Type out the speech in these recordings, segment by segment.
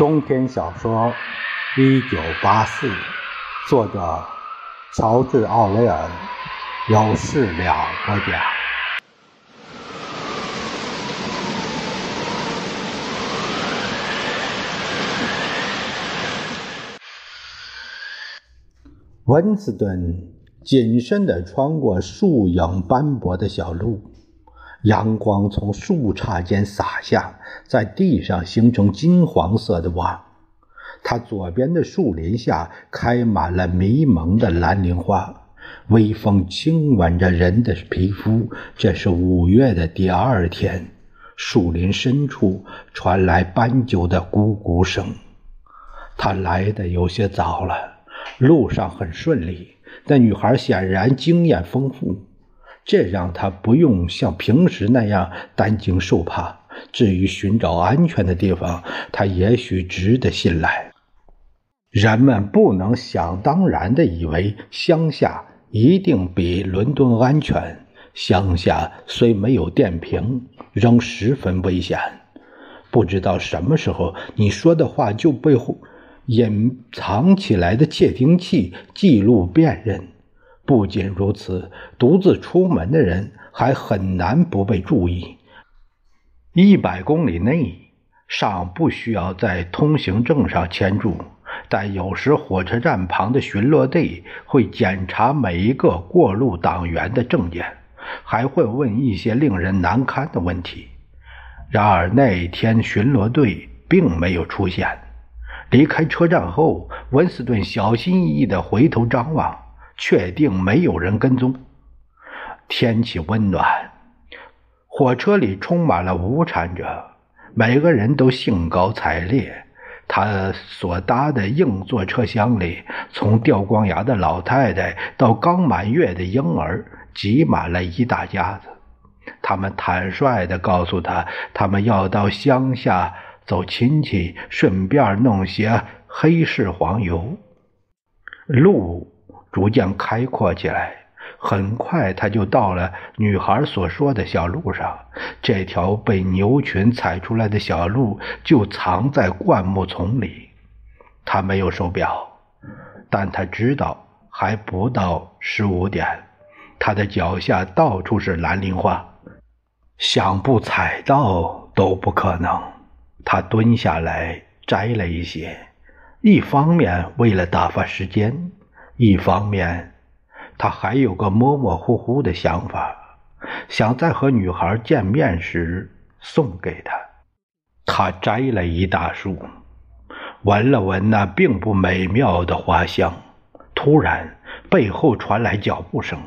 中篇小说《一九八四》，作者乔治·奥雷尔，有事了播讲。温斯顿谨慎地穿过树影斑驳的小路。阳光从树杈间洒下，在地上形成金黄色的网。他左边的树林下开满了迷蒙的蓝铃花，微风轻吻着人的皮肤。这是五月的第二天，树林深处传来斑鸠的咕咕声。他来的有些早了，路上很顺利。那女孩显然经验丰富。这让他不用像平时那样担惊受怕。至于寻找安全的地方，他也许值得信赖。人们不能想当然地以为乡下一定比伦敦安全。乡下虽没有电瓶，仍十分危险。不知道什么时候，你说的话就被隐藏起来的窃听器记录辨认。不仅如此，独自出门的人还很难不被注意。一百公里内尚不需要在通行证上签注，但有时火车站旁的巡逻队会检查每一个过路党员的证件，还会问一些令人难堪的问题。然而那一天巡逻队并没有出现。离开车站后，温斯顿小心翼翼地回头张望。确定没有人跟踪。天气温暖，火车里充满了无产者，每个人都兴高采烈。他所搭的硬座车厢里，从掉光牙的老太太到刚满月的婴儿，挤满了一大家子。他们坦率地告诉他，他们要到乡下走亲戚，顺便弄些黑市黄油。路。逐渐开阔起来，很快他就到了女孩所说的小路上。这条被牛群踩出来的小路就藏在灌木丛里。他没有手表，但他知道还不到十五点。他的脚下到处是蓝铃花，想不踩到都不可能。他蹲下来摘了一些，一方面为了打发时间。一方面，他还有个模模糊糊的想法，想在和女孩见面时送给她。他摘了一大束，闻了闻那并不美妙的花香。突然，背后传来脚步声，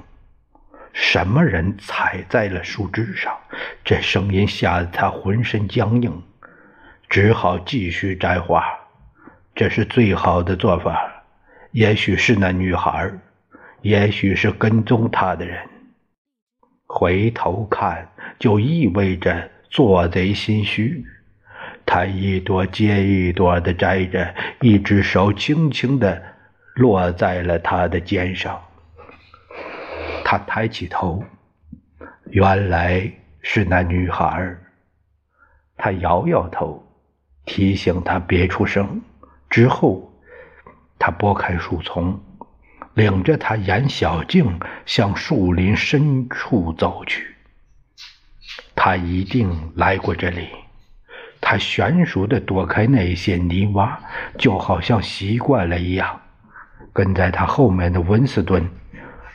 什么人踩在了树枝上？这声音吓得他浑身僵硬，只好继续摘花。这是最好的做法。也许是那女孩，也许是跟踪他的人。回头看就意味着做贼心虚。他一朵接一朵的摘着，一只手轻轻地落在了他的肩上。他抬起头，原来是那女孩。他摇摇头，提醒他别出声。之后。他拨开树丛，领着他沿小径向树林深处走去。他一定来过这里。他娴熟地躲开那些泥洼，就好像习惯了一样。跟在他后面的温斯顿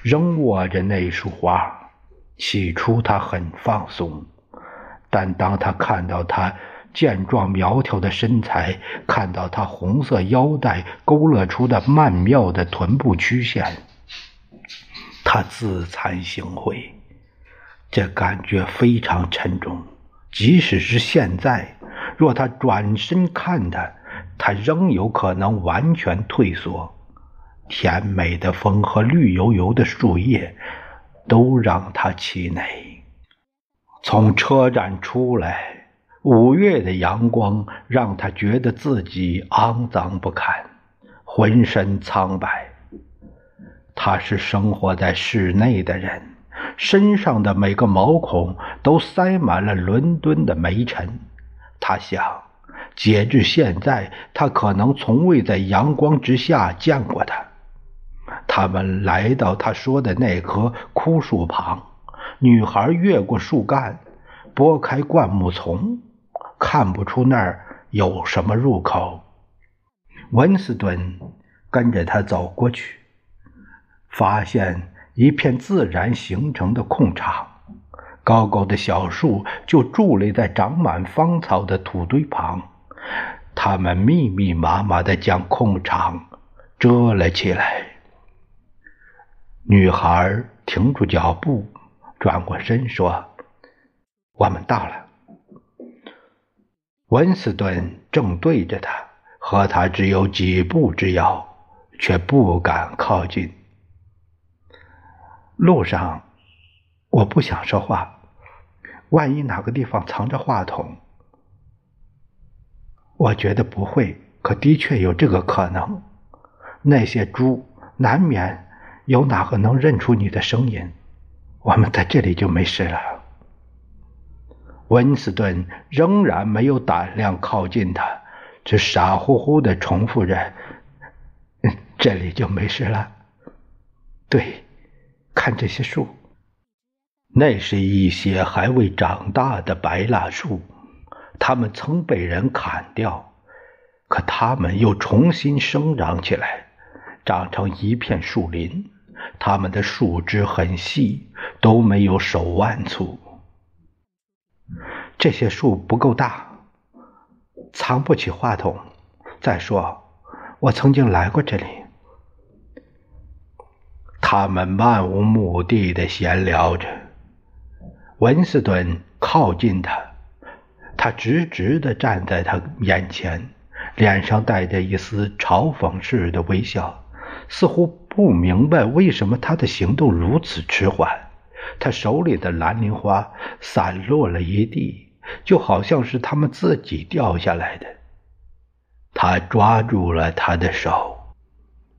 仍握着那束花。起初他很放松，但当他看到他。健壮苗条的身材，看到她红色腰带勾勒出的曼妙的臀部曲线，他自惭形秽。这感觉非常沉重。即使是现在，若他转身看他，他仍有可能完全退缩。甜美的风和绿油油的树叶，都让他气馁。从车站出来。五月的阳光让他觉得自己肮脏不堪，浑身苍白。他是生活在室内的人，身上的每个毛孔都塞满了伦敦的煤尘。他想，截至现在，他可能从未在阳光之下见过他。他们来到他说的那棵枯树旁，女孩越过树干，拨开灌木丛，看不出那儿有什么入口。温斯顿跟着他走过去，发现一片自然形成的空场，高高的小树就伫立在长满芳草的土堆旁，它们密密麻麻地将空场遮了起来。女孩停住脚步，转过身说：“我们到了。”温斯顿正对着他，和他只有几步之遥，却不敢靠近。路上，我不想说话，万一哪个地方藏着话筒，我觉得不会，可的确有这个可能。那些猪难免。有哪个能认出你的声音？我们在这里就没事了。温斯顿仍然没有胆量靠近他，只傻乎乎的重复着：“这里就没事了。”对，看这些树，那是一些还未长大的白蜡树，它们曾被人砍掉，可它们又重新生长起来，长成一片树林。它们的树枝很细，都没有手腕粗。这些树不够大，藏不起话筒。再说，我曾经来过这里。他们漫无目的的闲聊着。文斯顿靠近他，他直直的站在他眼前，脸上带着一丝嘲讽似的微笑，似乎。不明白为什么他的行动如此迟缓，他手里的蓝铃花散落了一地，就好像是他们自己掉下来的。他抓住了他的手，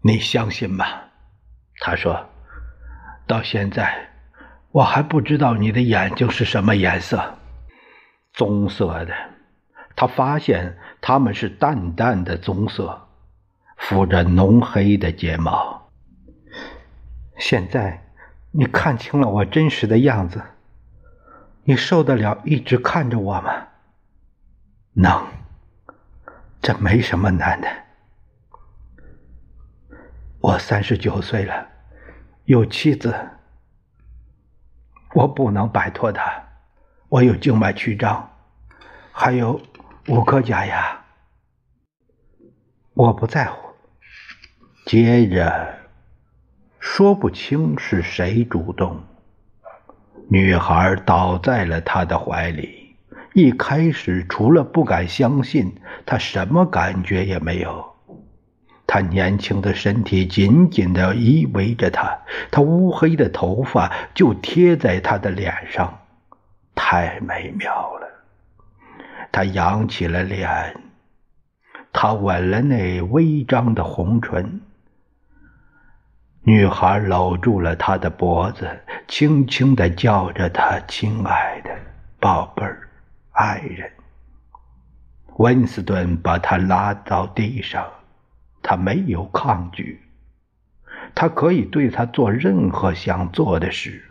你相信吗？他说：“到现在，我还不知道你的眼睛是什么颜色，棕色的。他发现它们是淡淡的棕色，附着浓黑的睫毛。”现在，你看清了我真实的样子，你受得了一直看着我吗？能，这没什么难的。我三十九岁了，有妻子，我不能摆脱她。我有静脉曲张，还有五颗假牙，我不在乎。接着。说不清是谁主动。女孩倒在了他的怀里。一开始，除了不敢相信，她什么感觉也没有。他年轻的身体紧紧地依偎着他，他乌黑的头发就贴在他的脸上，太美妙了。他扬起了脸，他吻了那微张的红唇。女孩搂住了他的脖子，轻轻的叫着他：“亲爱的宝贝儿，爱人。”温斯顿把他拉到地上，他没有抗拒，他可以对他做任何想做的事，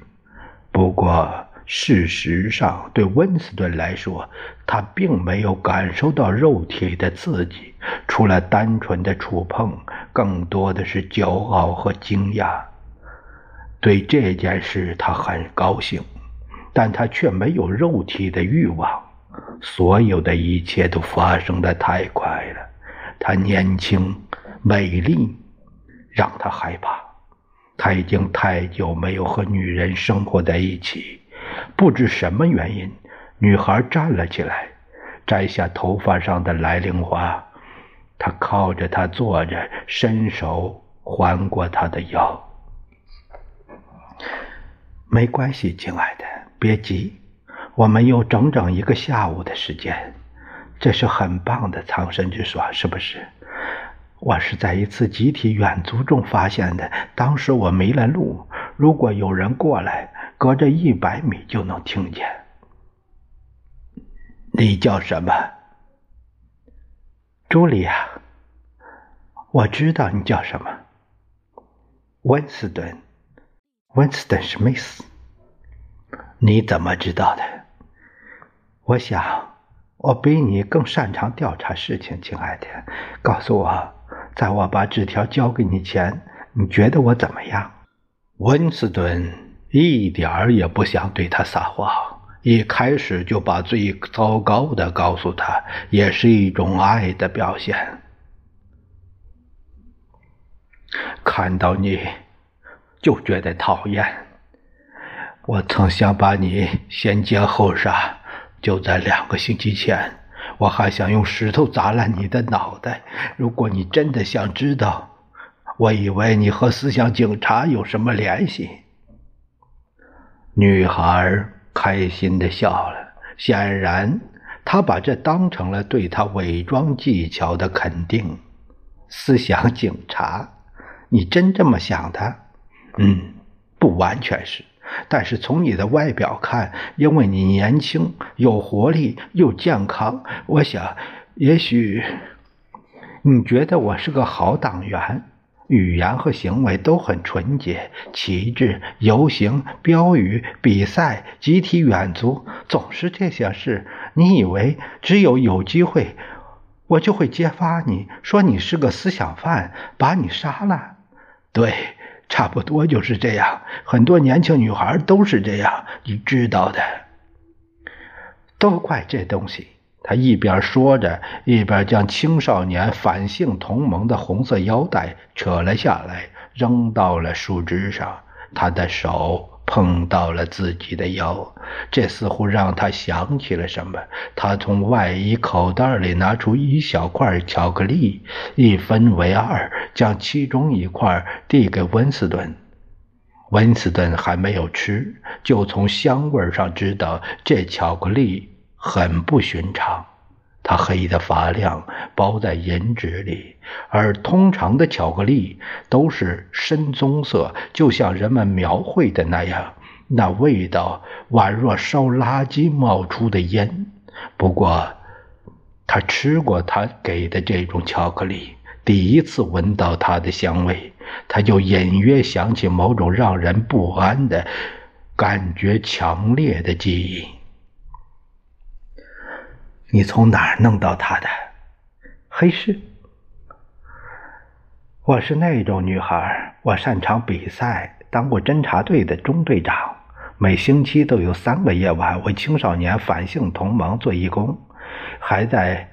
不过。事实上，对温斯顿来说，他并没有感受到肉体的刺激，除了单纯的触碰，更多的是骄傲和惊讶。对这件事，他很高兴，但他却没有肉体的欲望。所有的一切都发生的太快了。他年轻、美丽，让他害怕。他已经太久没有和女人生活在一起。不知什么原因，女孩站了起来，摘下头发上的来灵花。她靠着他坐着，伸手环过他的腰。没关系，亲爱的，别急，我们有整整一个下午的时间。这是很棒的藏身之所，是不是？我是在一次集体远足中发现的，当时我迷了路。如果有人过来。隔着一百米就能听见。你叫什么？茱莉亚，我知道你叫什么，温斯顿，温斯顿·史密斯。你怎么知道的？我想，我比你更擅长调查事情，亲爱的。告诉我，在我把纸条交给你前，你觉得我怎么样？温斯顿一点儿也不想对他撒谎。一开始就把最糟糕的告诉他，也是一种爱的表现。看到你就觉得讨厌。我曾想把你先奸后杀，就在两个星期前，我还想用石头砸烂你的脑袋。如果你真的想知道，我以为你和思想警察有什么联系。女孩。开心的笑了，显然她把这当成了对他伪装技巧的肯定。思想警察，你真这么想的？嗯，不完全是，但是从你的外表看，因为你年轻、有活力又健康，我想，也许你觉得我是个好党员。语言和行为都很纯洁，旗帜、游行、标语、比赛、集体远足，总是这些事。你以为只有有机会，我就会揭发你，说你是个思想犯，把你杀了？对，差不多就是这样。很多年轻女孩都是这样，你知道的。都怪这东西。他一边说着，一边将青少年反性同盟的红色腰带扯了下来，扔到了树枝上。他的手碰到了自己的腰，这似乎让他想起了什么。他从外衣口袋里拿出一小块巧克力，一分为二，将其中一块递给温斯顿。温斯顿还没有吃，就从香味上知道这巧克力。很不寻常，它黑得发亮，包在银纸里，而通常的巧克力都是深棕色，就像人们描绘的那样。那味道宛若烧垃圾冒出的烟。不过，他吃过他给的这种巧克力，第一次闻到它的香味，他就隐约想起某种让人不安的感觉，强烈的记忆。你从哪儿弄到他的黑市？我是那种女孩，我擅长比赛，当过侦察队的中队长，每星期都有三个夜晚为青少年反性同盟做义工，还在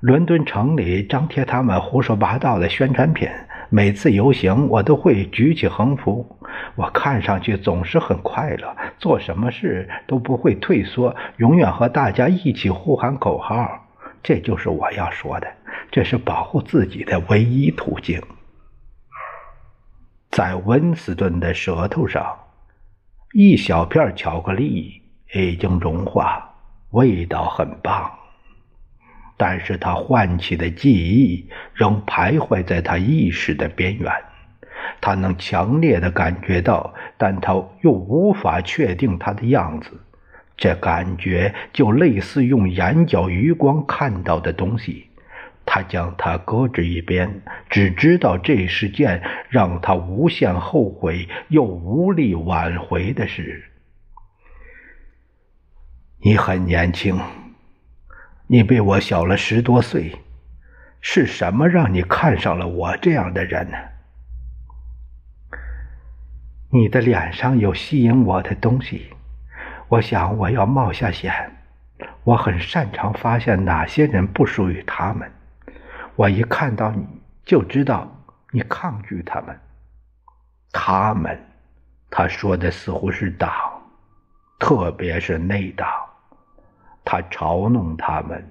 伦敦城里张贴他们胡说八道的宣传品。每次游行，我都会举起横幅。我看上去总是很快乐，做什么事都不会退缩，永远和大家一起呼喊口号。这就是我要说的，这是保护自己的唯一途径。在温斯顿的舌头上，一小片巧克力已经融化，味道很棒。但是他唤起的记忆仍徘徊在他意识的边缘，他能强烈的感觉到，但他又无法确定他的样子。这感觉就类似用眼角余光看到的东西。他将它搁置一边，只知道这是件让他无限后悔又无力挽回的事。你很年轻。你比我小了十多岁，是什么让你看上了我这样的人呢？你的脸上有吸引我的东西，我想我要冒下险。我很擅长发现哪些人不属于他们。我一看到你就知道你抗拒他们。他们，他说的似乎是党，特别是内党。他嘲弄他们，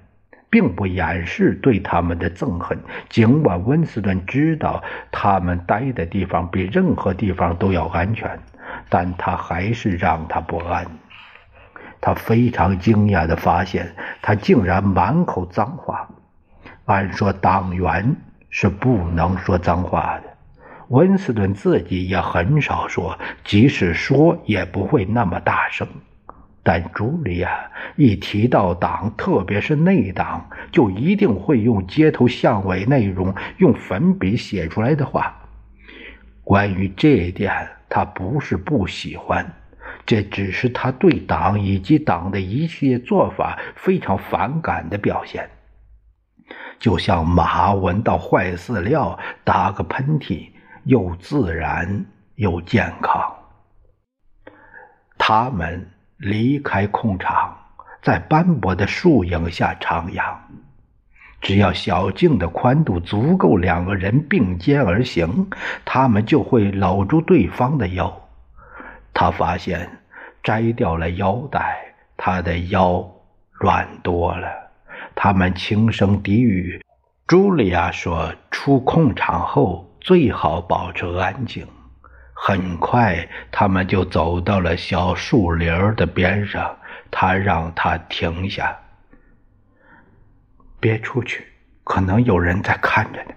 并不掩饰对他们的憎恨。尽管温斯顿知道他们待的地方比任何地方都要安全，但他还是让他不安。他非常惊讶地发现，他竟然满口脏话。按说，党员是不能说脏话的。温斯顿自己也很少说，即使说，也不会那么大声。但茱莉亚一提到党，特别是内党，就一定会用街头巷尾那种用粉笔写出来的话。关于这一点，他不是不喜欢，这只是他对党以及党的一切做法非常反感的表现。就像马闻到坏饲料打个喷嚏，又自然又健康。他们。离开空场，在斑驳的树影下徜徉。只要小径的宽度足够，两个人并肩而行，他们就会搂住对方的腰。他发现，摘掉了腰带，他的腰软多了。他们轻声低语。茱莉亚说：“出空场后，最好保持安静。”很快，他们就走到了小树林的边上。他让他停下，别出去，可能有人在看着呢。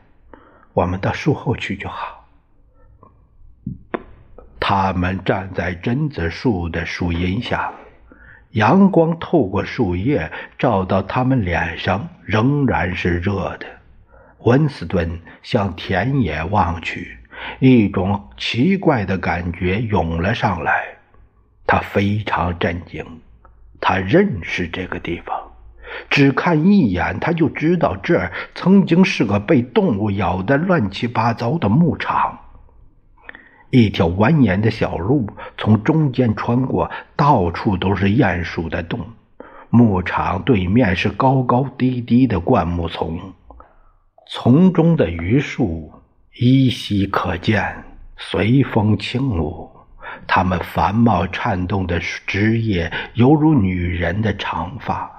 我们到树后去就好。他们站在榛子树的树荫下，阳光透过树叶照到他们脸上，仍然是热的。温斯顿向田野望去。一种奇怪的感觉涌了上来，他非常震惊。他认识这个地方，只看一眼他就知道这儿曾经是个被动物咬得乱七八糟的牧场。一条蜿蜒的小路从中间穿过，到处都是鼹鼠的洞。牧场对面是高高低低的灌木丛，丛中的榆树。依稀可见，随风轻舞。它们繁茂颤动的枝叶，犹如女人的长发。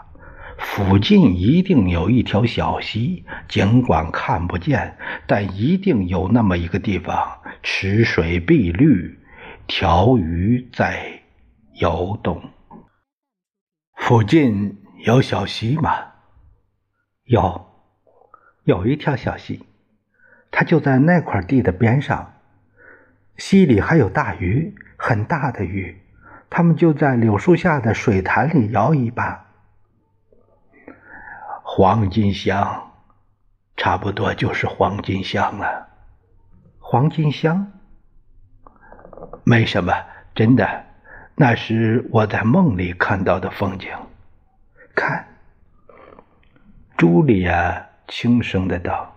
附近一定有一条小溪，尽管看不见，但一定有那么一个地方，池水碧绿，条鱼在游动。附近有小溪吗？有，有一条小溪。它就在那块地的边上，溪里还有大鱼，很大的鱼，它们就在柳树下的水潭里摇尾巴。黄金香，差不多就是黄金香了。黄金香，没什么，真的，那是我在梦里看到的风景。看，茱莉亚轻声的道。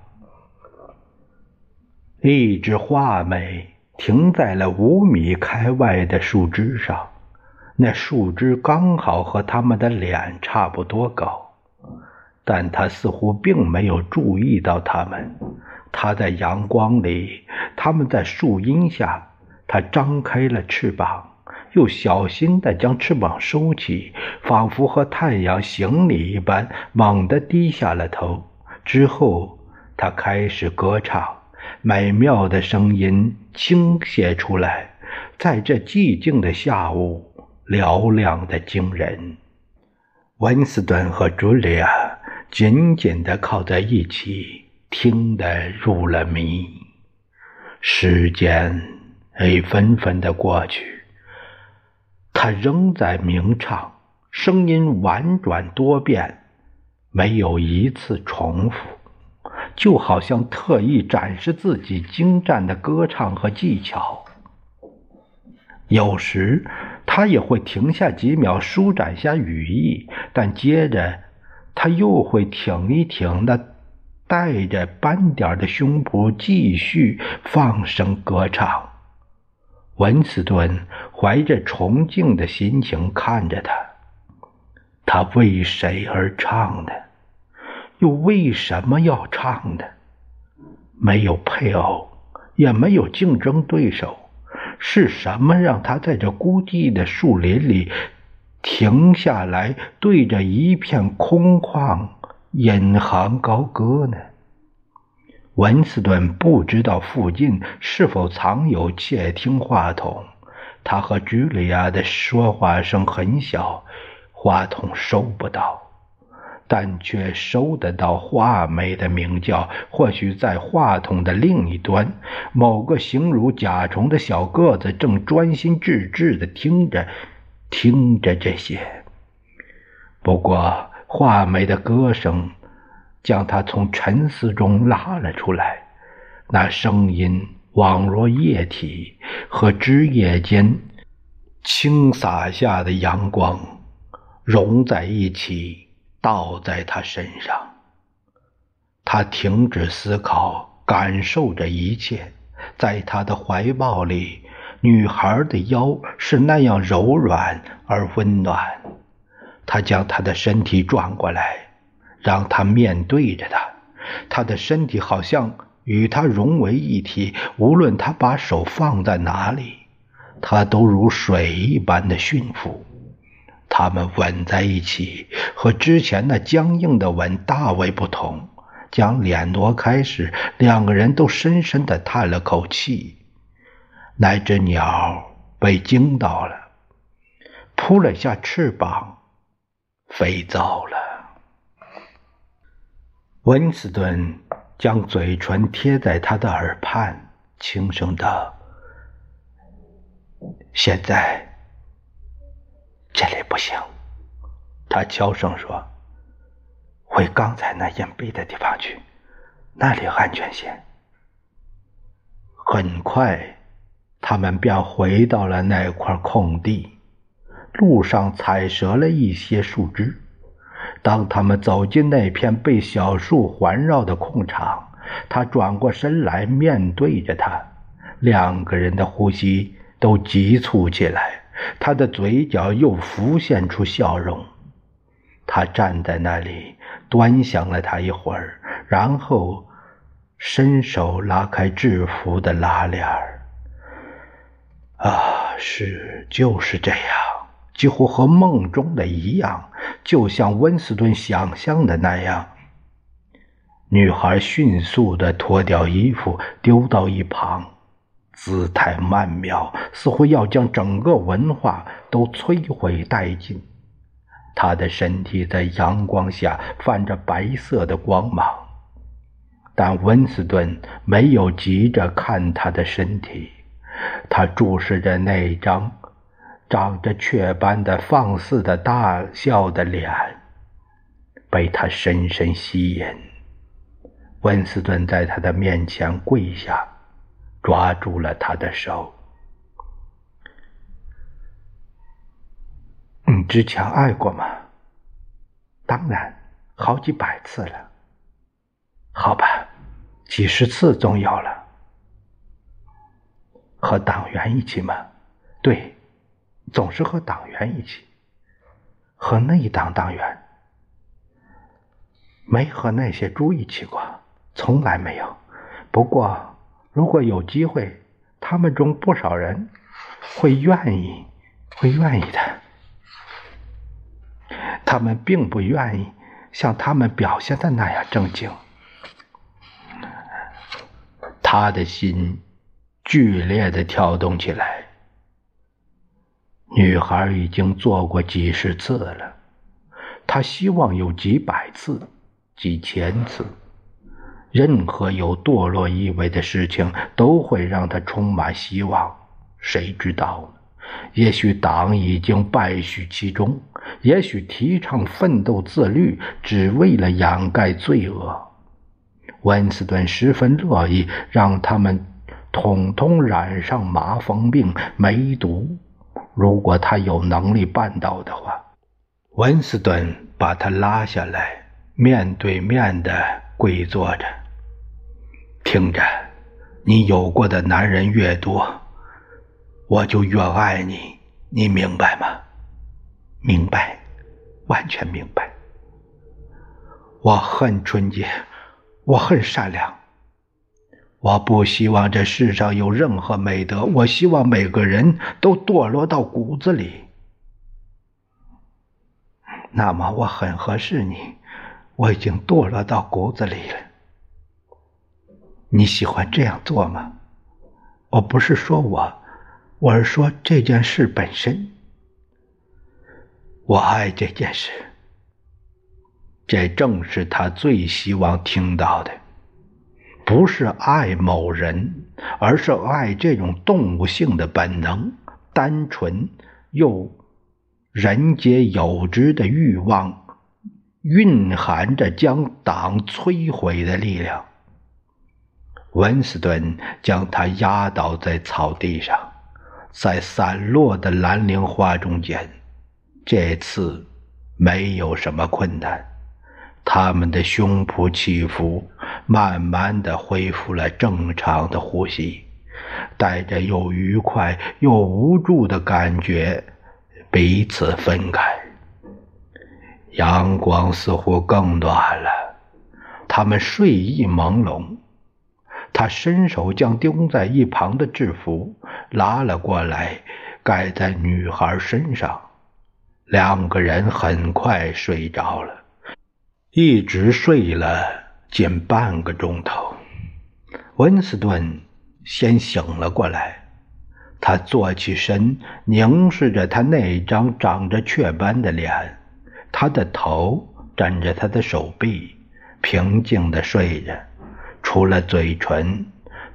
一只画眉停在了五米开外的树枝上，那树枝刚好和他们的脸差不多高，但他似乎并没有注意到他们。他在阳光里，他们在树荫下。他张开了翅膀，又小心地将翅膀收起，仿佛和太阳行礼一般，猛地低下了头。之后，他开始歌唱。美妙的声音倾泻出来，在这寂静的下午，嘹亮的惊人。温斯顿和茱莉亚紧紧地靠在一起，听得入了迷。时间已纷纷地过去，他仍在鸣唱，声音婉转多变，没有一次重复。就好像特意展示自己精湛的歌唱和技巧。有时他也会停下几秒舒展下羽翼，但接着他又会挺一挺那带着斑点的胸脯，继续放声歌唱。文斯顿怀着崇敬的心情看着他，他为谁而唱呢？又为什么要唱呢？没有配偶，也没有竞争对手，是什么让他在这孤寂的树林里停下来，对着一片空旷引吭高歌呢？文斯顿不知道附近是否藏有窃听话筒，他和茱莉亚的说话声很小，话筒收不到。但却收得到画眉的鸣叫。或许在话筒的另一端，某个形如甲虫的小个子正专心致志地听着，听着这些。不过，画眉的歌声将他从沉思中拉了出来，那声音宛若液体和枝叶间倾洒下的阳光融在一起，倒在他身上。他停止思考，感受着一切。在他的怀抱里，女孩的腰是那样柔软而温暖。他将她的身体转过来，让她面对着他。他的身体好像与他融为一体，无论他把手放在哪里，他都如水一般的驯服。他们吻在一起，和之前那僵硬的吻大为不同。将脸挪开时，两个人都深深地叹了口气。那只鸟被惊到了，扑了下翅膀。飞走了。温斯顿将嘴唇贴在他的耳畔，轻声道：“现在这里不行。”他悄声说：“回刚才那隐蔽的地方去，那里安全些。”很快，他们便回到了那块空地。路上踩折了一些树枝。当他们走进那片被小树环绕的空场，他转过身来，面对着他，两个人的呼吸都急促起来，他的嘴角又浮现出笑容。他站在那里，端详了他一会儿，然后伸手拉开制服的拉链儿。啊，是，就是这样。几乎和梦中的一样，就像温斯顿想象的那样。女孩迅速地脱掉衣服，丢到一旁，姿态曼妙，似乎要将整个文化都摧毁殆尽。他的身体在阳光下泛着白色的光芒，但温斯顿没有急着看他的身体，他注视着那张。长着雀斑的放肆的大笑的脸，被他深深吸引。温斯顿在他的面前跪下，抓住了他的手。你之前爱过吗？当然，好几百次了。好吧，几十次总有了。和党员一起吗？对。总是和党员一起，和内党党员，没和那些猪一起过，从来没有。不过，如果有机会，他们中不少人会愿意，会愿意的。他们并不愿意像他们表现的那样正经。他的心剧烈的跳动起来。女孩已经做过几十次了，她希望有几百次、几千次。任何有堕落意味的事情都会让他充满希望。谁知道呢？也许党已经败絮其中，也许提倡奋斗自律只为了掩盖罪恶。温斯顿十分乐意让他们统统染上麻风病、梅毒。如果他有能力办到的话，温斯顿把他拉下来，面对面的跪坐着，听着，你有过的男人越多，我就越爱你，你明白吗？明白，完全明白。我恨纯洁，我恨善良。我不希望这世上有任何美德，我希望每个人都堕落到骨子里。那么我很合适你，我已经堕落到骨子里了。你喜欢这样做吗？我不是说我，我是说这件事本身。我爱这件事，这正是他最希望听到的。不是爱某人，而是爱这种动物性的本能，单纯又人皆有之的欲望，蕴含着将党摧毁的力量。温斯顿将他压倒在草地上，在散落的蓝铃花中间。这次没有什么困难，他们的胸脯起伏，慢慢的恢复了正常的呼吸，带着又愉快又无助的感觉。彼此分开，阳光似乎更暖了。他们睡意朦胧。他伸手将丢在一旁的制服拉了过来，盖在女孩身上。两个人很快睡着了，一直睡了近半个钟头。温斯顿先醒了过来。他坐起身，凝视着他那张长着雀斑的脸，他的头枕着他的手臂，平静地睡着。除了嘴唇，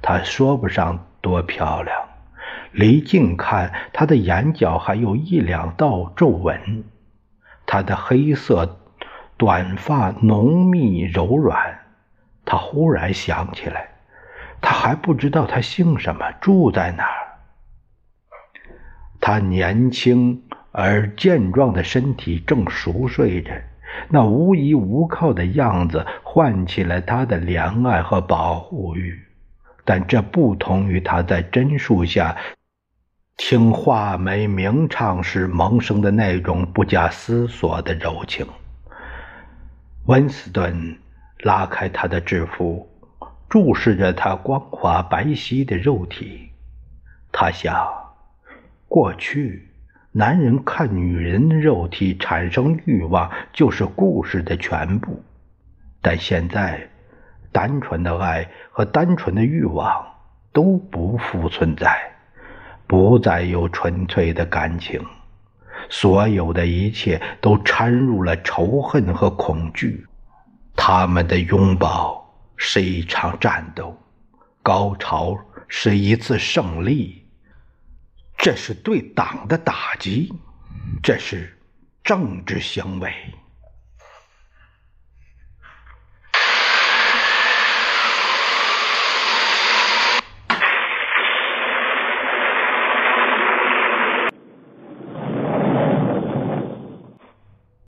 他说不上多漂亮。离近看，他的眼角还有一两道皱纹。他的黑色短发浓密柔软。他忽然想起来，他还不知道他姓什么，住在哪儿。他年轻而健壮的身体正熟睡着，那无依无靠的样子唤起了他的怜爱和保护欲，但这不同于他在榛树下听画眉鸣唱时萌生的那种不假思索的柔情。温斯顿拉开他的制服，注视着他光滑白皙的肉体，他想。过去，男人看女人的肉体产生欲望，就是故事的全部。但现在，单纯的爱和单纯的欲望都不复存在，不再有纯粹的感情，所有的一切都掺入了仇恨和恐惧。他们的拥抱是一场战斗，高潮是一次胜利。这是对党的打击，这是政治行为。